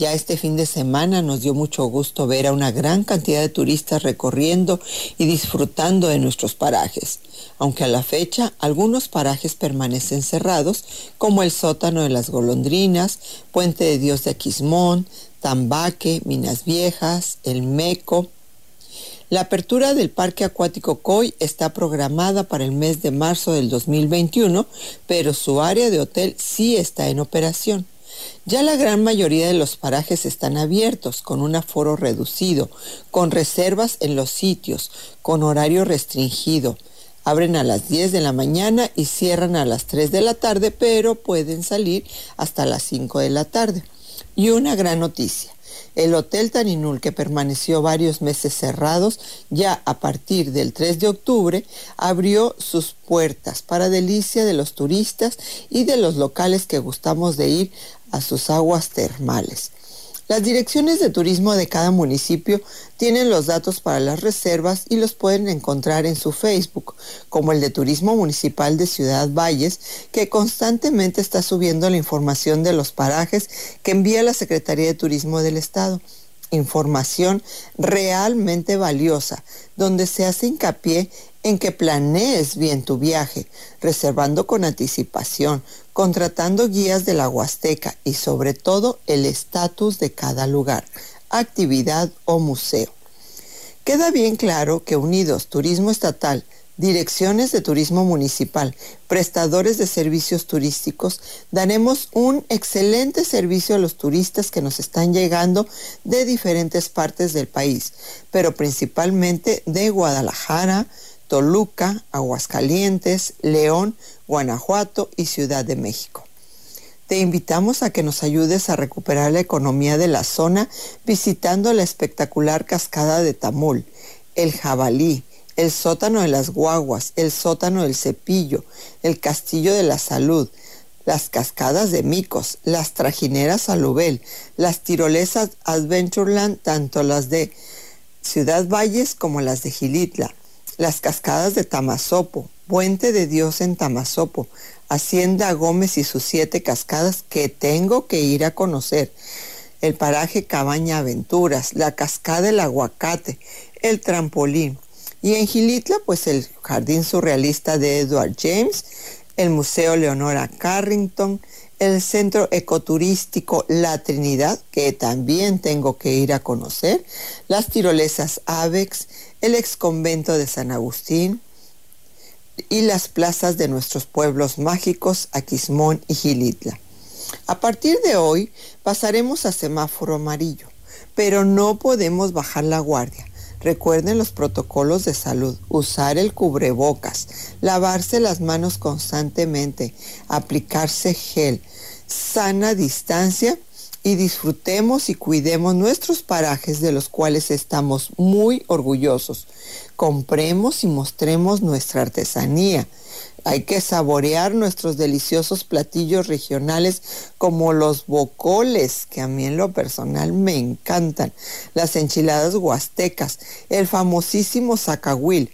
ya este fin de semana nos dio mucho gusto ver a una gran cantidad de turistas recorriendo y disfrutando de nuestros parajes, aunque a la fecha algunos parajes permanecen cerrados, como el sótano de las golondrinas, Puente de Dios de Aquismón, Tambaque, Minas Viejas, El Meco, la apertura del Parque Acuático Coy está programada para el mes de marzo del 2021, pero su área de hotel sí está en operación. Ya la gran mayoría de los parajes están abiertos, con un aforo reducido, con reservas en los sitios, con horario restringido. Abren a las 10 de la mañana y cierran a las 3 de la tarde, pero pueden salir hasta las 5 de la tarde. Y una gran noticia. El Hotel Taninul, que permaneció varios meses cerrados, ya a partir del 3 de octubre abrió sus puertas para delicia de los turistas y de los locales que gustamos de ir a sus aguas termales. Las direcciones de turismo de cada municipio tienen los datos para las reservas y los pueden encontrar en su Facebook, como el de Turismo Municipal de Ciudad Valles, que constantemente está subiendo la información de los parajes que envía la Secretaría de Turismo del Estado. Información realmente valiosa, donde se hace hincapié en que planees bien tu viaje, reservando con anticipación, contratando guías de la Huasteca y sobre todo el estatus de cada lugar, actividad o museo. Queda bien claro que unidos Turismo Estatal, direcciones de turismo municipal, prestadores de servicios turísticos, daremos un excelente servicio a los turistas que nos están llegando de diferentes partes del país, pero principalmente de Guadalajara, Toluca, Aguascalientes, León, Guanajuato y Ciudad de México. Te invitamos a que nos ayudes a recuperar la economía de la zona visitando la espectacular cascada de Tamul, el jabalí, el sótano de las guaguas, el sótano del cepillo, el castillo de la salud, las cascadas de Micos, las trajineras Alubel, las tirolesas Adventureland, tanto las de Ciudad Valles como las de Gilitla, las cascadas de Tamazopo, Puente de Dios en Tamazopo, Hacienda Gómez y sus siete cascadas que tengo que ir a conocer, el paraje Cabaña Aventuras, la cascada del aguacate, el trampolín. Y en Gilitla, pues el jardín surrealista de Edward James, el Museo Leonora Carrington, el Centro Ecoturístico La Trinidad, que también tengo que ir a conocer, las tirolesas Avex, el ex convento de San Agustín y las plazas de nuestros pueblos mágicos, Aquismón y Gilitla. A partir de hoy pasaremos a semáforo amarillo, pero no podemos bajar la guardia. Recuerden los protocolos de salud, usar el cubrebocas, lavarse las manos constantemente, aplicarse gel, sana distancia y disfrutemos y cuidemos nuestros parajes de los cuales estamos muy orgullosos. Compremos y mostremos nuestra artesanía. Hay que saborear nuestros deliciosos platillos regionales como los bocoles, que a mí en lo personal me encantan, las enchiladas huastecas, el famosísimo zacahuil,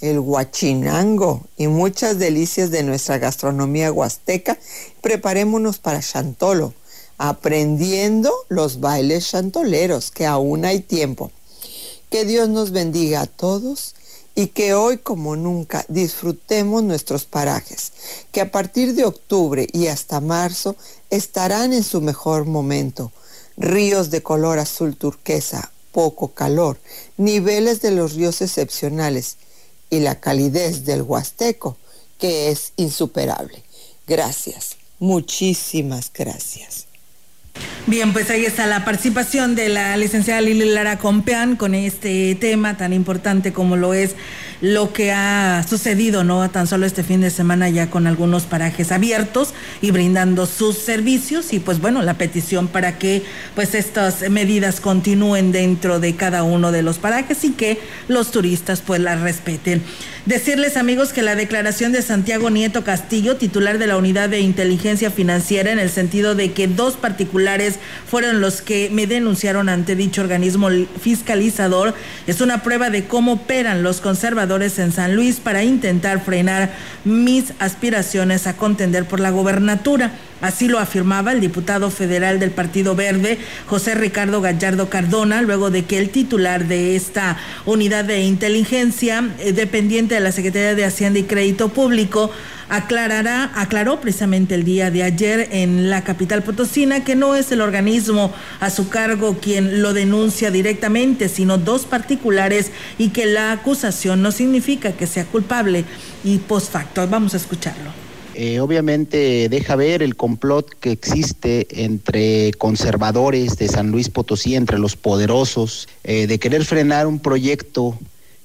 el huachinango y muchas delicias de nuestra gastronomía huasteca. Preparémonos para Chantolo, aprendiendo los bailes chantoleros, que aún hay tiempo. Que Dios nos bendiga a todos y que hoy como nunca disfrutemos nuestros parajes, que a partir de octubre y hasta marzo estarán en su mejor momento. Ríos de color azul turquesa, poco calor, niveles de los ríos excepcionales y la calidez del huasteco, que es insuperable. Gracias, muchísimas gracias. Bien, pues ahí está la participación de la licenciada Lili Lara Compeán con este tema tan importante como lo es lo que ha sucedido, ¿no? Tan solo este fin de semana ya con algunos parajes abiertos y brindando sus servicios y pues bueno, la petición para que pues estas medidas continúen dentro de cada uno de los parajes y que los turistas pues las respeten. Decirles amigos que la declaración de Santiago Nieto Castillo, titular de la Unidad de Inteligencia Financiera, en el sentido de que dos particulares fueron los que me denunciaron ante dicho organismo fiscalizador, es una prueba de cómo operan los conservadores en San Luis para intentar frenar mis aspiraciones a contender por la gobernatura. Así lo afirmaba el diputado federal del Partido Verde, José Ricardo Gallardo Cardona, luego de que el titular de esta unidad de inteligencia, eh, dependiente de la Secretaría de Hacienda y Crédito Público, aclarará, aclaró precisamente el día de ayer en la capital potosina que no es el organismo a su cargo quien lo denuncia directamente, sino dos particulares y que la acusación no significa que sea culpable y post facto. Vamos a escucharlo. Eh, obviamente deja ver el complot que existe entre conservadores de San Luis Potosí, entre los poderosos, eh, de querer frenar un proyecto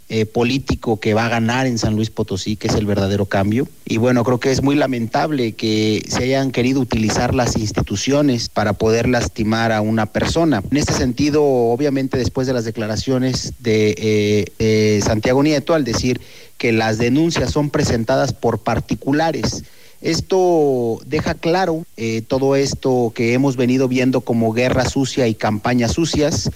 eh, político que va a ganar en San Luis Potosí, que es el verdadero cambio. Y bueno, creo que es muy lamentable que se hayan querido utilizar las instituciones para poder lastimar a una persona. En este sentido, obviamente después de las declaraciones de Santiago Nieto, al decir que las denuncias son presentadas por particulares, esto deja claro eh, todo esto que hemos venido viendo como guerra sucia y campañas sucias.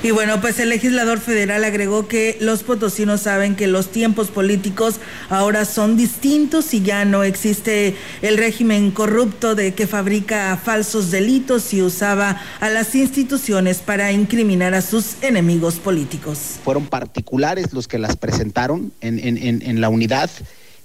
Y bueno, pues el legislador federal agregó que los potosinos saben que los tiempos políticos ahora son distintos y ya no existe el régimen corrupto de que fabrica falsos delitos y usaba a las instituciones para incriminar a sus enemigos políticos. Fueron particulares los que las presentaron en, en, en, en la unidad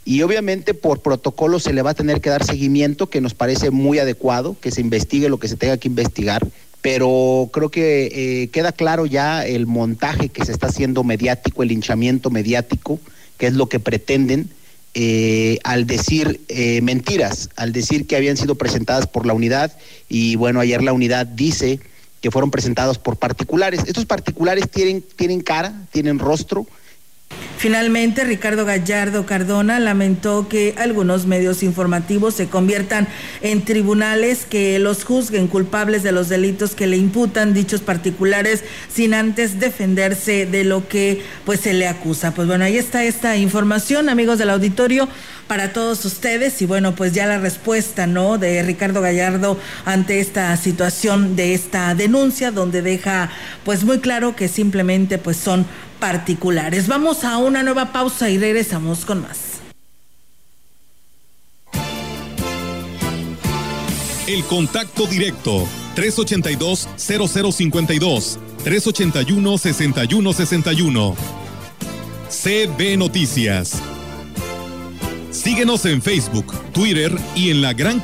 y obviamente por protocolo se le va a tener que dar seguimiento, que nos parece muy adecuado, que se investigue lo que se tenga que investigar, pero creo que eh, queda claro ya el montaje que se está haciendo mediático, el hinchamiento mediático, que es lo que pretenden. Eh, al decir eh, mentiras, al decir que habían sido presentadas por la unidad y bueno, ayer la unidad dice que fueron presentados por particulares. Estos particulares tienen, tienen cara, tienen rostro, Finalmente, Ricardo Gallardo Cardona lamentó que algunos medios informativos se conviertan en tribunales que los juzguen culpables de los delitos que le imputan dichos particulares sin antes defenderse de lo que pues se le acusa. Pues bueno, ahí está esta información, amigos del auditorio para todos ustedes y bueno, pues ya la respuesta, ¿no? De Ricardo Gallardo ante esta situación de esta denuncia donde deja pues muy claro que simplemente pues son particulares. Vamos a una nueva pausa y regresamos con más. El contacto directo 382-0052 381-6161 CB Noticias. Síguenos en Facebook, Twitter y en la gran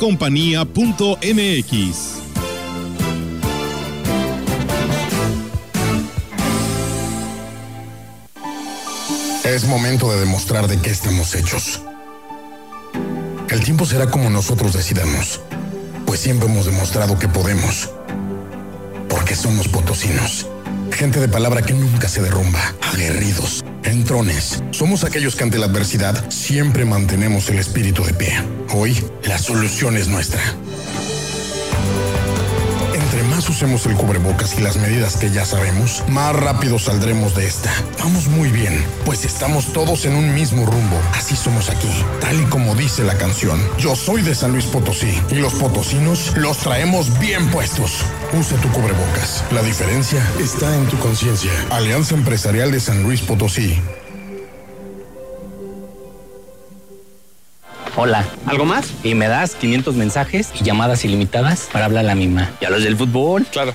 Es momento de demostrar de qué estamos hechos. El tiempo será como nosotros decidamos, pues siempre hemos demostrado que podemos. Porque somos potosinos. Gente de palabra que nunca se derrumba, aguerridos, entrones. Somos aquellos que ante la adversidad siempre mantenemos el espíritu de pie. Hoy, la solución es nuestra. Más usemos el cubrebocas y las medidas que ya sabemos, más rápido saldremos de esta. Vamos muy bien, pues estamos todos en un mismo rumbo. Así somos aquí, tal y como dice la canción. Yo soy de San Luis Potosí y los potosinos los traemos bien puestos. Usa tu cubrebocas. La diferencia está en tu conciencia. Alianza Empresarial de San Luis Potosí. Hola. ¿Algo más? Y me das 500 mensajes y llamadas ilimitadas para hablar a la misma. ¿Y a los del fútbol? Claro.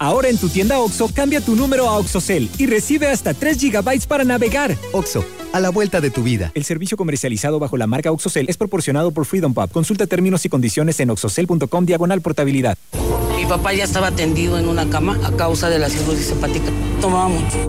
Ahora en tu tienda OXO, cambia tu número a OXOCEL y recibe hasta 3 GB para navegar. OXO, a la vuelta de tu vida. El servicio comercializado bajo la marca OXOCEL es proporcionado por Freedom Pub. Consulta términos y condiciones en oxocel.com diagonal portabilidad. Mi papá ya estaba tendido en una cama a causa de la cirrosis hepática. Tomaba mucho.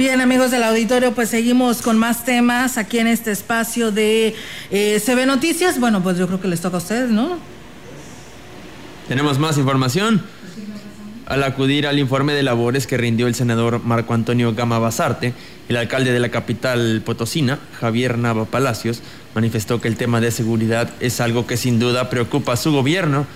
Bien, amigos del auditorio, pues seguimos con más temas aquí en este espacio de eh, CB Noticias. Bueno, pues yo creo que les toca a ustedes, ¿no? Tenemos más información. Al acudir al informe de labores que rindió el senador Marco Antonio Gama Basarte, el alcalde de la capital potosina, Javier Nava Palacios, manifestó que el tema de seguridad es algo que sin duda preocupa a su gobierno.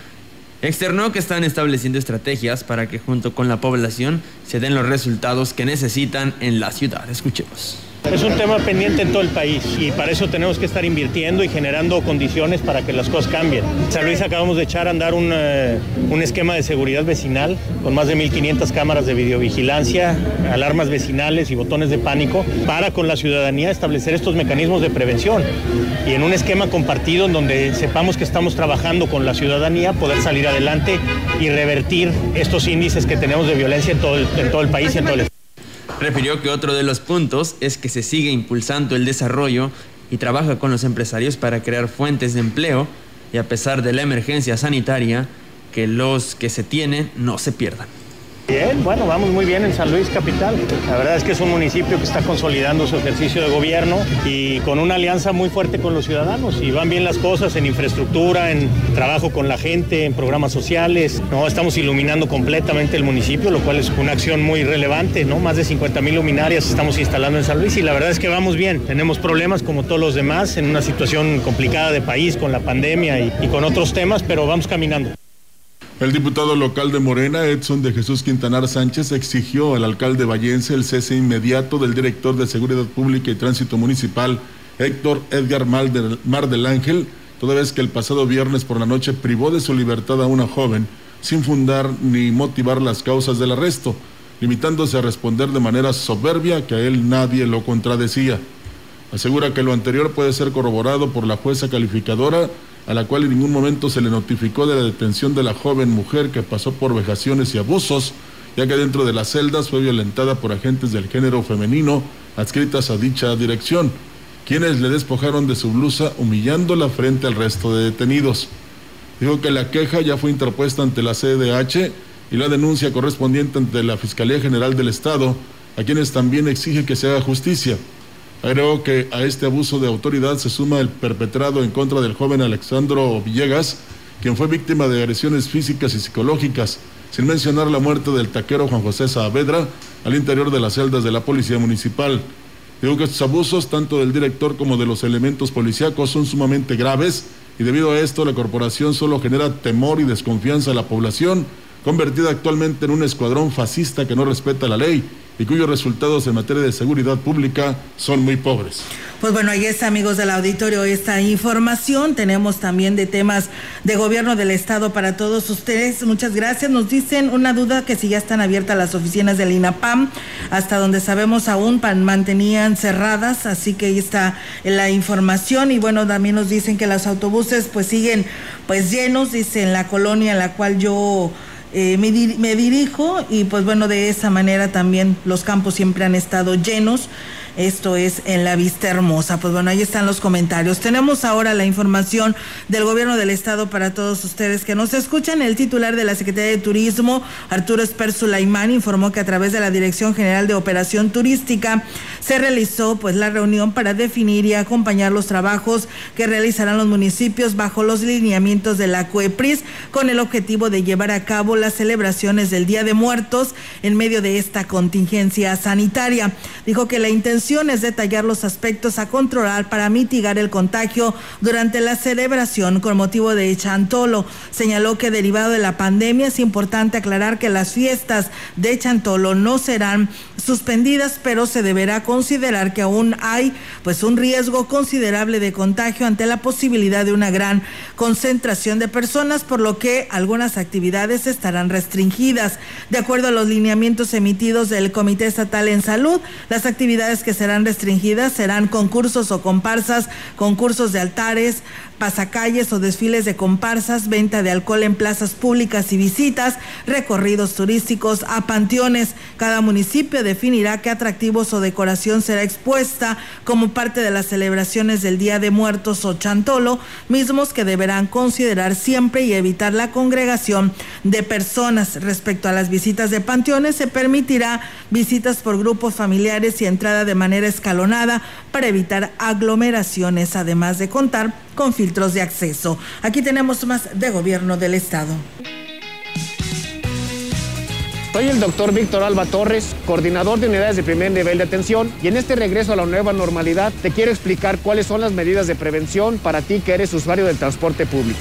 Externó que están estableciendo estrategias para que junto con la población se den los resultados que necesitan en la ciudad. Escuchemos. Es un tema pendiente en todo el país y para eso tenemos que estar invirtiendo y generando condiciones para que las cosas cambien. En San Luis acabamos de echar a andar un, eh, un esquema de seguridad vecinal con más de 1.500 cámaras de videovigilancia, alarmas vecinales y botones de pánico para con la ciudadanía establecer estos mecanismos de prevención y en un esquema compartido en donde sepamos que estamos trabajando con la ciudadanía poder salir adelante y revertir estos índices que tenemos de violencia en todo el, en todo el país y en todo el estado. Refirió que otro de los puntos es que se sigue impulsando el desarrollo y trabaja con los empresarios para crear fuentes de empleo y a pesar de la emergencia sanitaria, que los que se tienen no se pierdan. Bien, bueno, vamos muy bien en San Luis Capital. La verdad es que es un municipio que está consolidando su ejercicio de gobierno y con una alianza muy fuerte con los ciudadanos. Y van bien las cosas en infraestructura, en trabajo con la gente, en programas sociales. No, estamos iluminando completamente el municipio, lo cual es una acción muy relevante, ¿no? Más de 50 mil luminarias estamos instalando en San Luis y la verdad es que vamos bien. Tenemos problemas como todos los demás en una situación complicada de país con la pandemia y, y con otros temas, pero vamos caminando. El diputado local de Morena, Edson de Jesús Quintanar Sánchez, exigió al alcalde vallense el cese inmediato del director de Seguridad Pública y Tránsito Municipal, Héctor Edgar Mar del, Mar del Ángel, toda vez que el pasado viernes por la noche privó de su libertad a una joven sin fundar ni motivar las causas del arresto, limitándose a responder de manera soberbia que a él nadie lo contradecía. Asegura que lo anterior puede ser corroborado por la jueza calificadora a la cual en ningún momento se le notificó de la detención de la joven mujer que pasó por vejaciones y abusos, ya que dentro de las celdas fue violentada por agentes del género femenino adscritas a dicha dirección, quienes le despojaron de su blusa humillándola frente al resto de detenidos. Dijo que la queja ya fue interpuesta ante la CDH y la denuncia correspondiente ante la Fiscalía General del Estado, a quienes también exige que se haga justicia. Agregó que a este abuso de autoridad se suma el perpetrado en contra del joven Alexandro Villegas, quien fue víctima de agresiones físicas y psicológicas, sin mencionar la muerte del taquero Juan José Saavedra al interior de las celdas de la Policía Municipal. Digo que estos abusos, tanto del director como de los elementos policíacos, son sumamente graves y debido a esto la corporación solo genera temor y desconfianza a la población, convertida actualmente en un escuadrón fascista que no respeta la ley y cuyos resultados en materia de seguridad pública son muy pobres. Pues bueno, ahí está, amigos del auditorio, esta información. Tenemos también de temas de gobierno del Estado para todos ustedes. Muchas gracias. Nos dicen una duda que si ya están abiertas las oficinas del INAPAM, hasta donde sabemos aún mantenían cerradas, así que ahí está la información. Y bueno, también nos dicen que los autobuses pues siguen pues llenos, dice en la colonia en la cual yo eh, me, me, dirijo y pues bueno, de esa manera también los campos siempre han estado llenos. Esto es en la vista hermosa. Pues bueno, ahí están los comentarios. Tenemos ahora la información del gobierno del estado para todos ustedes que nos escuchan. El titular de la Secretaría de Turismo, Arturo Esper Sulaimán, informó que a través de la Dirección General de Operación Turística se realizó pues la reunión para definir y acompañar los trabajos que realizarán los municipios bajo los lineamientos de la COEPRIS con el objetivo de llevar a cabo las celebraciones del Día de Muertos en medio de esta contingencia sanitaria. Dijo que la intención detallar los aspectos a controlar para mitigar el contagio durante la celebración con motivo de Chantolo. Señaló que derivado de la pandemia es importante aclarar que las fiestas de Chantolo no serán suspendidas, pero se deberá considerar que aún hay pues un riesgo considerable de contagio ante la posibilidad de una gran concentración de personas, por lo que algunas actividades estarán restringidas. De acuerdo a los lineamientos emitidos del Comité Estatal en Salud, las actividades que serán restringidas serán concursos o comparsas, concursos de altares, pasacalles o desfiles de comparsas, venta de alcohol en plazas públicas y visitas, recorridos turísticos a panteones. Cada municipio definirá qué atractivos o decoración será expuesta como parte de las celebraciones del Día de Muertos o Chantolo, mismos que deberán considerar siempre y evitar la congregación de personas. Respecto a las visitas de panteones, se permitirá visitas por grupos familiares y entrada de manera escalonada para evitar aglomeraciones, además de contar con filtros de acceso. Aquí tenemos más de gobierno del Estado. Soy el doctor Víctor Alba Torres, coordinador de unidades de primer nivel de atención y en este regreso a la nueva normalidad te quiero explicar cuáles son las medidas de prevención para ti que eres usuario del transporte público.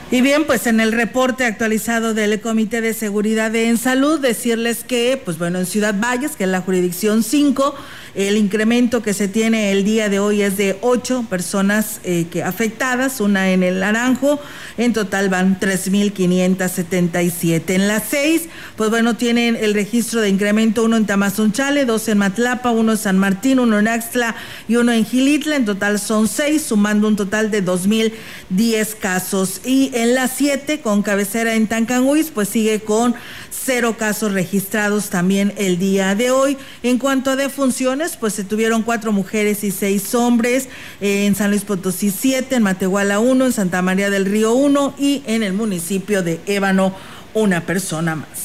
Y bien, pues en el reporte actualizado del Comité de Seguridad en Salud, decirles que, pues bueno, en Ciudad Valles, que es la jurisdicción 5, el incremento que se tiene el día de hoy es de ocho personas eh, que afectadas, una en el Naranjo, en total van 3.577. En las seis, pues bueno, tienen el registro de incremento uno en Tamazunchale, dos en Matlapa, uno en San Martín, uno en Axtla y uno en Gilitla. En total son seis, sumando un total de 2.010 casos. Y en las siete, con cabecera en Tancanhuiz, pues sigue con cero casos registrados también el día de hoy. En cuanto a defunciones, pues se tuvieron cuatro mujeres y seis hombres, eh, en San Luis Potosí siete, en Matehuala uno, en Santa María del Río uno y en el municipio de Ébano una persona más.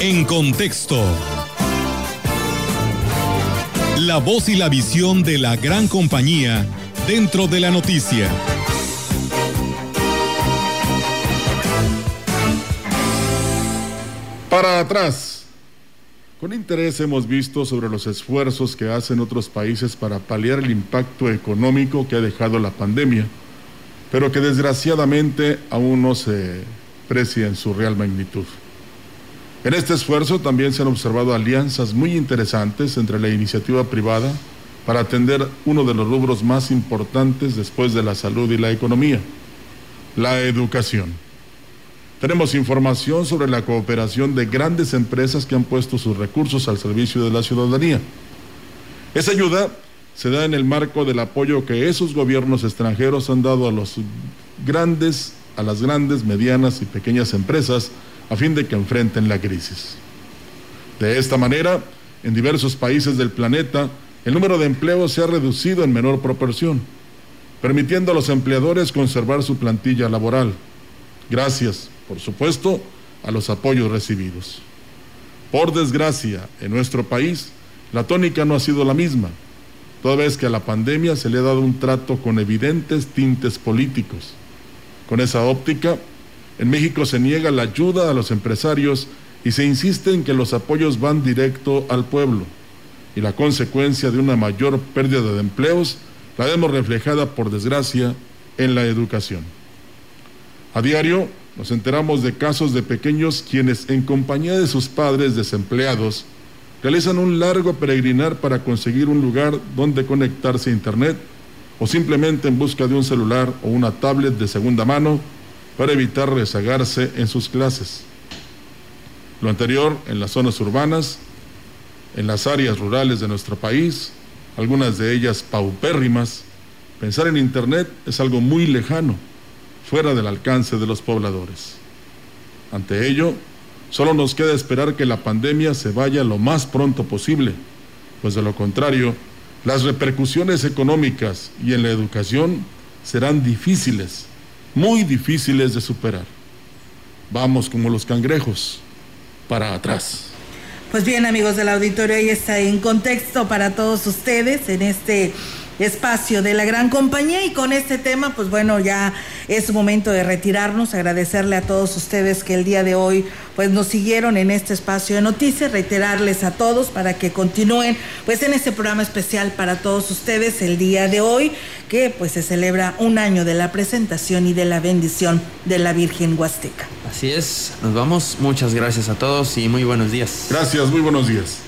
En contexto. La voz y la visión de la gran compañía dentro de la noticia. Para atrás. Con interés hemos visto sobre los esfuerzos que hacen otros países para paliar el impacto económico que ha dejado la pandemia, pero que desgraciadamente aún no se precia en su real magnitud. En este esfuerzo también se han observado alianzas muy interesantes entre la iniciativa privada para atender uno de los rubros más importantes después de la salud y la economía, la educación. Tenemos información sobre la cooperación de grandes empresas que han puesto sus recursos al servicio de la ciudadanía. Esa ayuda se da en el marco del apoyo que esos gobiernos extranjeros han dado a grandes, a las grandes, medianas y pequeñas empresas a fin de que enfrenten la crisis. De esta manera, en diversos países del planeta, el número de empleos se ha reducido en menor proporción, permitiendo a los empleadores conservar su plantilla laboral, gracias, por supuesto, a los apoyos recibidos. Por desgracia, en nuestro país, la tónica no ha sido la misma, toda vez que a la pandemia se le ha dado un trato con evidentes tintes políticos. Con esa óptica, en México se niega la ayuda a los empresarios y se insiste en que los apoyos van directo al pueblo. Y la consecuencia de una mayor pérdida de empleos la vemos reflejada, por desgracia, en la educación. A diario nos enteramos de casos de pequeños quienes, en compañía de sus padres desempleados, realizan un largo peregrinar para conseguir un lugar donde conectarse a Internet o simplemente en busca de un celular o una tablet de segunda mano para evitar rezagarse en sus clases. Lo anterior en las zonas urbanas, en las áreas rurales de nuestro país, algunas de ellas paupérrimas, pensar en Internet es algo muy lejano, fuera del alcance de los pobladores. Ante ello, solo nos queda esperar que la pandemia se vaya lo más pronto posible, pues de lo contrario, las repercusiones económicas y en la educación serán difíciles muy difíciles de superar. Vamos como los cangrejos, para atrás. Pues bien, amigos del auditorio, ahí está en contexto para todos ustedes en este espacio de la gran compañía y con este tema, pues bueno, ya es momento de retirarnos, agradecerle a todos ustedes que el día de hoy pues nos siguieron en este espacio de noticias, reiterarles a todos para que continúen pues en este programa especial para todos ustedes el día de hoy que pues se celebra un año de la presentación y de la bendición de la Virgen Huasteca. Así es, nos vamos, muchas gracias a todos y muy buenos días. Gracias, muy buenos días.